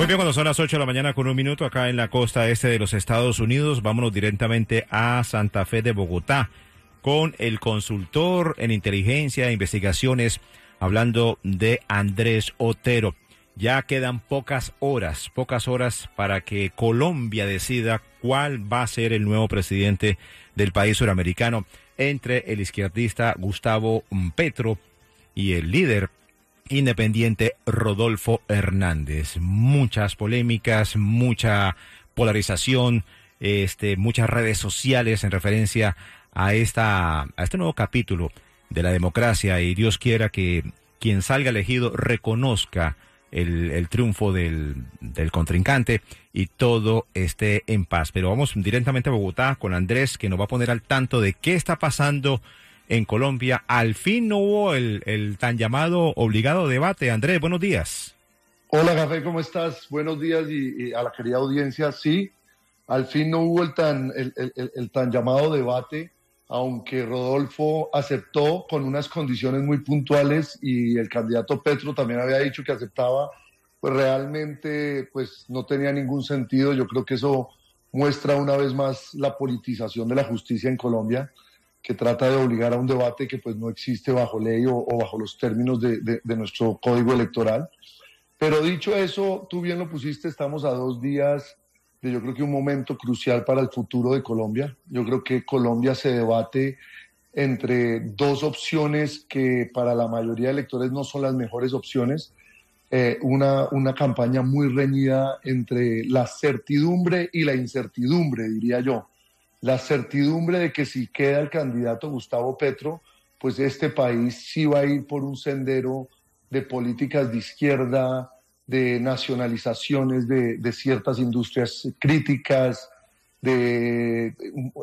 Muy bien, cuando son las 8 de la mañana con un minuto acá en la costa este de los Estados Unidos, vámonos directamente a Santa Fe de Bogotá con el consultor en inteligencia e investigaciones, hablando de Andrés Otero. Ya quedan pocas horas, pocas horas para que Colombia decida cuál va a ser el nuevo presidente del país suramericano entre el izquierdista Gustavo Petro y el líder independiente Rodolfo Hernández. Muchas polémicas, mucha polarización, este, muchas redes sociales en referencia a esta, a este nuevo capítulo de la democracia y Dios quiera que quien salga elegido reconozca el, el triunfo del, del, contrincante y todo esté en paz. Pero vamos directamente a Bogotá con Andrés que nos va a poner al tanto de qué está pasando en Colombia. Al fin no hubo el, el tan llamado obligado debate. Andrés, buenos días. Hola, Café, ¿cómo estás? Buenos días y, a la querida audiencia. Sí, al fin no hubo el tan, el, el, el, tan llamado debate, aunque Rodolfo aceptó con unas condiciones muy puntuales y el candidato Petro también había dicho que aceptaba, pues realmente pues no tenía ningún sentido. Yo creo que eso muestra una vez más la politización de la justicia en Colombia que trata de obligar a un debate que pues no existe bajo ley o, bajo los términos de, nuestro código electoral. Pero dicho eso, tú bien lo pusiste, estamos a dos días de yo creo que un momento crucial para el futuro de Colombia. Yo creo que Colombia se debate entre dos opciones que para la mayoría de electores no son las mejores opciones. Eh, una, una campaña muy reñida entre la certidumbre y la incertidumbre, diría yo la certidumbre de que si queda el candidato Gustavo Petro, pues este país sí va a ir por un sendero de políticas de izquierda, de nacionalizaciones de, ciertas industrias críticas, de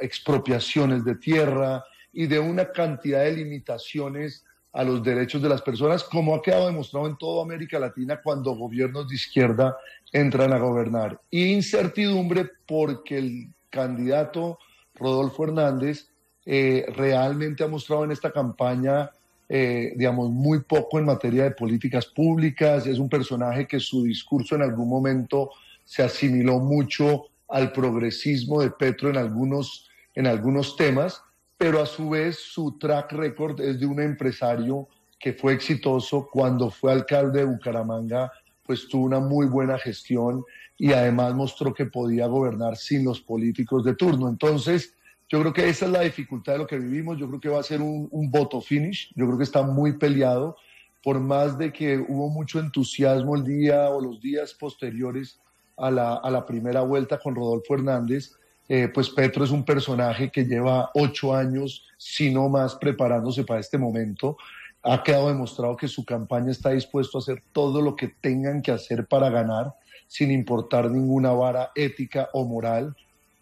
expropiaciones de tierra y de una cantidad de limitaciones a los derechos de las personas, como ha quedado demostrado en toda América Latina cuando gobiernos de izquierda entran a gobernar. Y incertidumbre porque el candidato Rodolfo Hernández eh, realmente ha mostrado en esta campaña, eh, digamos, muy poco en materia de políticas públicas. Es un personaje que su discurso en algún momento se asimiló mucho al progresismo de Petro en algunos, en algunos temas, pero a su vez su track record es de un empresario que fue exitoso cuando fue alcalde de Bucaramanga, pues tuvo una muy buena gestión y además mostró que podía gobernar sin los políticos de turno. Entonces, yo creo que esa es la dificultad de lo que vivimos. Yo creo que va a ser un, un voto finish. Yo creo que está muy peleado. Por más de que hubo mucho entusiasmo el día o los días posteriores a la, a la primera vuelta con Rodolfo Hernández, eh, pues Petro es un personaje que lleva ocho años, si no más, preparándose para este momento. Ha quedado demostrado que su campaña está dispuesto a hacer todo lo que tengan que hacer para ganar sin importar ninguna vara ética o moral.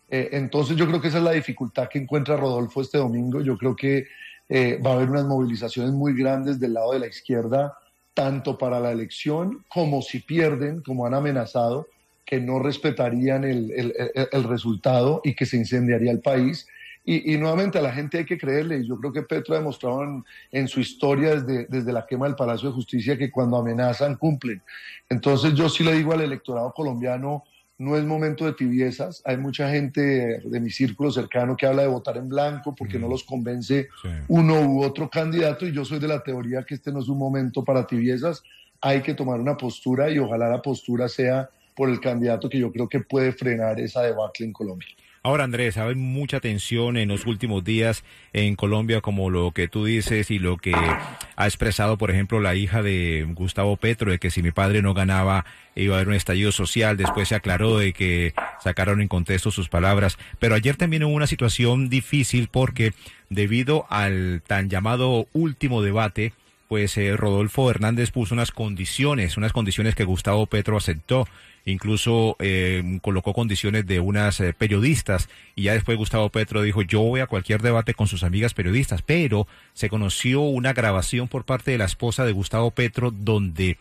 Eh, entonces yo creo que esa es la dificultad que encuentra Rodolfo este domingo. Yo creo que eh, va a haber unas movilizaciones muy grandes del lado de la izquierda, tanto para la elección como si pierden, como han amenazado, que no respetarían el, resultado y que se incendiaría el país. Y, y, nuevamente a la gente hay que creerle. Y yo creo que Petro ha demostrado en, en, su historia desde, desde la quema del Palacio de Justicia que cuando amenazan cumplen. Entonces yo sí le digo al electorado colombiano, no es momento de tibiezas. Hay mucha gente de mi círculo cercano que habla de votar en blanco porque mm. no los convence sí. uno u otro candidato y yo soy de la teoría que este no es un momento para tibiezas. Hay que tomar una postura y ojalá la postura sea por el candidato que yo creo que puede frenar esa debacle en Colombia. Ahora, Andrés, hay mucha tensión en los últimos días en Colombia, como lo que tú dices y lo que ha expresado, por ejemplo, la hija de Gustavo Petro, de que si mi padre no ganaba iba a haber un estallido social. Después se aclaró de que sacaron en contexto sus palabras. Pero ayer también hubo una situación difícil porque debido al tan llamado último debate, pues eh, Rodolfo Hernández puso unas condiciones, unas condiciones que Gustavo Petro aceptó. Incluso eh, colocó condiciones de unas eh, periodistas y ya después Gustavo Petro dijo yo voy a cualquier debate con sus amigas periodistas, pero se conoció una grabación por parte de la esposa de Gustavo Petro donde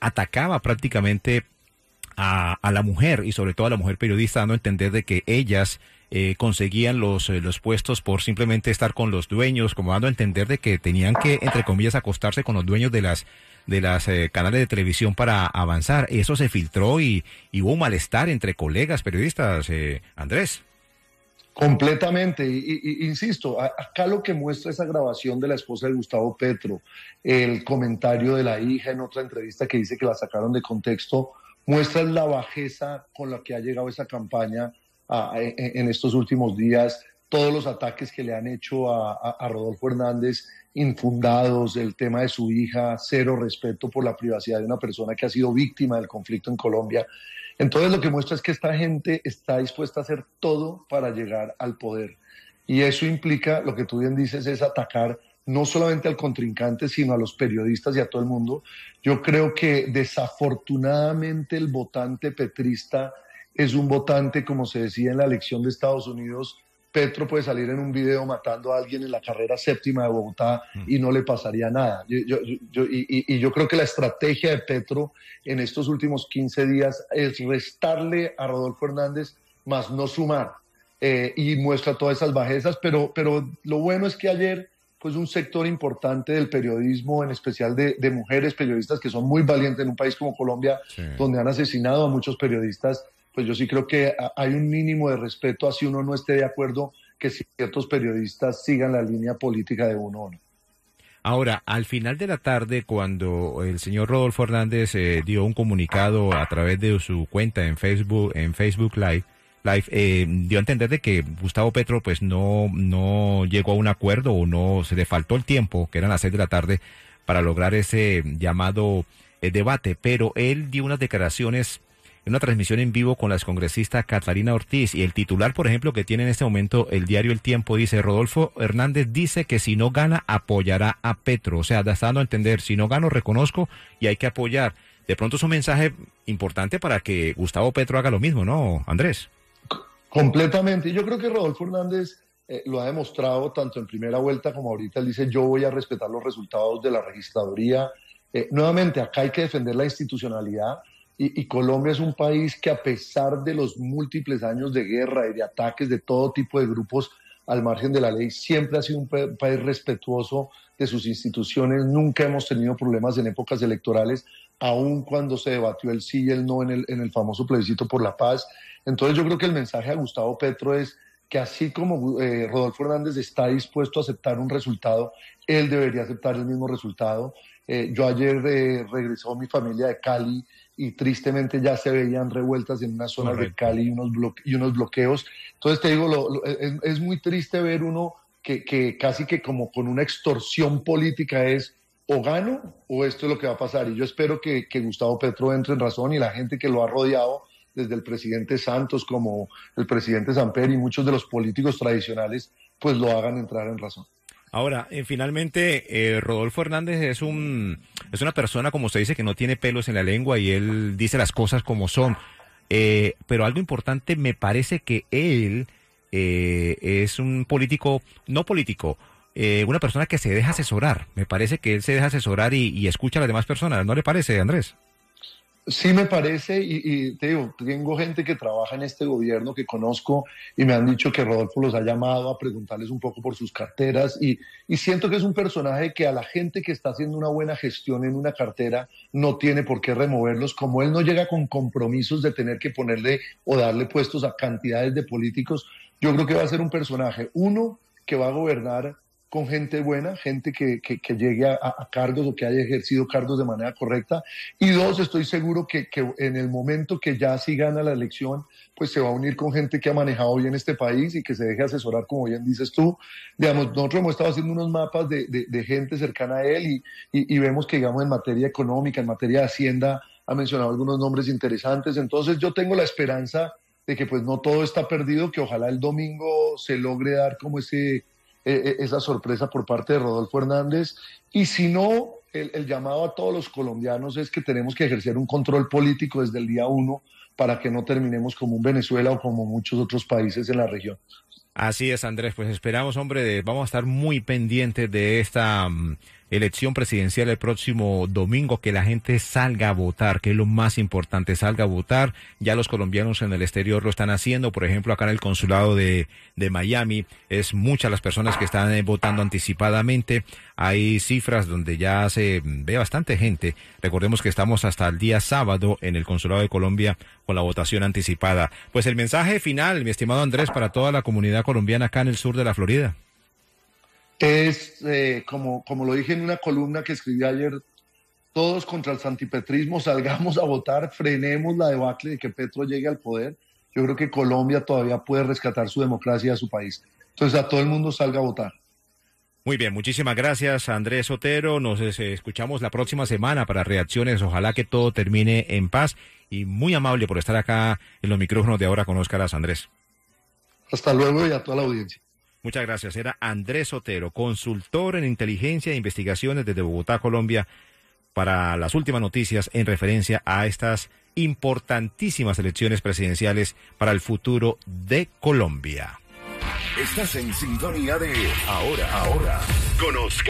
atacaba prácticamente a, a, la mujer y sobre todo a la mujer periodista dando a entender de que ellas eh, conseguían los, eh, los puestos por simplemente estar con los dueños, como dando a entender de que tenían que, entre comillas, acostarse con los dueños de las de las eh, canales de televisión para avanzar. Eso se filtró y, hubo un malestar entre colegas periodistas, Andrés. Completamente, y, insisto, acá lo que muestra esa grabación de la esposa de Gustavo Petro, el comentario de la hija en otra entrevista que dice que la sacaron de contexto, muestra la bajeza con la que ha llegado esa campaña en estos últimos días, todos los ataques que le han hecho a, Rodolfo Hernández, infundados, el tema de su hija, cero respeto por la privacidad de una persona que ha sido víctima del conflicto en Colombia. Entonces lo que muestra es que esta gente está dispuesta a hacer todo para llegar al poder. Y eso implica, lo que tú bien dices, es atacar no solamente al contrincante, sino a los periodistas y a todo el mundo. Yo creo que desafortunadamente el votante petrista es un votante, como se decía en la elección de Estados Unidos, Petro puede salir en un video matando a alguien en la carrera séptima de Bogotá y no le pasaría nada. y, yo creo que la estrategia de Petro en estos últimos 15 días es restarle a Rodolfo Hernández, más no sumar. Eh, y muestra todas esas bajezas, pero, pero lo bueno es que ayer pues un sector importante del periodismo, en especial de, mujeres periodistas que son muy valientes en un país como Colombia, donde han asesinado a muchos periodistas, pues yo sí creo que hay un mínimo de respeto así uno no esté de acuerdo que ciertos periodistas sigan la línea política de uno Ahora, al final de la tarde, cuando el señor Rodolfo Hernández eh, dio un comunicado a través de su cuenta en Facebook, en Facebook Live, Live eh, dio a entender de que Gustavo Petro pues no, no llegó a un acuerdo o no se le faltó el tiempo, que eran las seis de la tarde, para lograr ese llamado eh, debate, pero él dio unas declaraciones en una transmisión en vivo con la excongresista Catalina Ortiz y el titular, por ejemplo, que tiene en este momento el diario El Tiempo, dice, Rodolfo Hernández dice que si no gana, apoyará a Petro. O sea, está dando a entender, si no gano, reconozco y hay que apoyar. De pronto es un mensaje importante para que Gustavo Petro haga lo mismo, ¿no, Andrés? Completamente. Yo creo que Rodolfo Hernández eh, lo ha demostrado tanto en primera vuelta como ahorita. Él dice, yo voy a respetar los resultados de la registraduría. Eh, nuevamente, acá hay que defender la institucionalidad y, Colombia es un país que a pesar de los múltiples años de guerra y de ataques de todo tipo de grupos al margen de la ley, siempre ha sido un país respetuoso de sus instituciones. Nunca hemos tenido problemas en épocas electorales, aun cuando se debatió el sí y el no en el, famoso plebiscito por la paz. Entonces yo creo que el mensaje a Gustavo Petro es que así como eh, Rodolfo Hernández está dispuesto a aceptar un resultado, él debería aceptar el mismo resultado. Eh, yo ayer eh, regresó mi familia de Cali y tristemente ya se veían revueltas en una zona de Cali y unos, y unos bloqueos. Entonces te digo, es, muy triste ver uno que, que, casi que como con una extorsión política es o gano o esto es lo que va a pasar. Y yo espero que, que Gustavo Petro entre en razón y la gente que lo ha rodeado, desde el presidente Santos como el presidente Samper y muchos de los políticos tradicionales, pues lo hagan entrar en razón. Ahora, eh, finalmente, eh, Rodolfo Hernández es un es una persona, como se dice, que no tiene pelos en la lengua y él dice las cosas como son. Eh, pero algo importante, me parece que él es un político, no político, una persona que se deja asesorar. Me parece que él se deja asesorar y, y escucha a las demás personas. ¿No le parece, Andrés? Sí me parece, y, te digo, tengo gente que trabaja en este gobierno que conozco y me han dicho que Rodolfo los ha llamado a preguntarles un poco por sus carteras y, y siento que es un personaje que a la gente que está haciendo una buena gestión en una cartera no tiene por qué removerlos, como él no llega con compromisos de tener que ponerle o darle puestos a cantidades de políticos, yo creo que va a ser un personaje, uno, que va a gobernar con gente buena, gente que, que, llegue a, cargos o que haya ejercido cargos de manera correcta. Y dos, estoy seguro que, en el momento que ya sí gana la elección, pues se va a unir con gente que ha manejado bien este país y que se deje asesorar, como bien dices tú. Digamos, nosotros hemos estado haciendo unos mapas de, de, gente cercana a él y, y, vemos que, digamos, en materia económica, en materia de Hacienda, ha mencionado algunos nombres interesantes. Entonces yo tengo la esperanza de que pues no todo está perdido, que ojalá el domingo se logre dar como ese eh, eh, esa sorpresa por parte de Rodolfo Hernández. Y si no, el, llamado a todos los colombianos es que tenemos que ejercer un control político desde el día uno para que no terminemos como un Venezuela o como muchos otros países en la región. Así es, Andrés. Pues esperamos, hombre, vamos a estar muy pendientes de esta mm, elección presidencial el próximo domingo, que la gente salga a votar, que es lo más importante, salga a votar. Ya los colombianos en el exterior lo están haciendo, por ejemplo, acá en el consulado de, de Miami, es muchas las personas que están eh, votando anticipadamente. Hay cifras donde ya se ve bastante gente. Recordemos que estamos hasta el día sábado en el consulado de Colombia con la votación anticipada. Pues el mensaje final, mi estimado Andrés, para toda la comunidad colombiana acá en el sur de la Florida? Es, eh, como, como lo dije en una columna que escribí ayer, todos contra el santipetrismo, salgamos a votar, frenemos la debacle de que Petro llegue al poder. Yo creo que Colombia todavía puede rescatar su democracia a su país. Entonces, a todo el mundo salga a votar. Muy bien, muchísimas gracias Andrés Otero. Nos eh, escuchamos la próxima semana para reacciones. Ojalá que todo termine en paz y muy amable por estar acá en los micrófonos de ahora con Óscaras Andrés. Hasta luego y a toda la audiencia. Muchas gracias. Era Andrés Otero, consultor en inteligencia e investigaciones desde Bogotá, Colombia, para las últimas noticias en referencia a estas importantísimas elecciones presidenciales para el futuro de Colombia. Estás en sintonía de Ahora, Ahora. Conozca.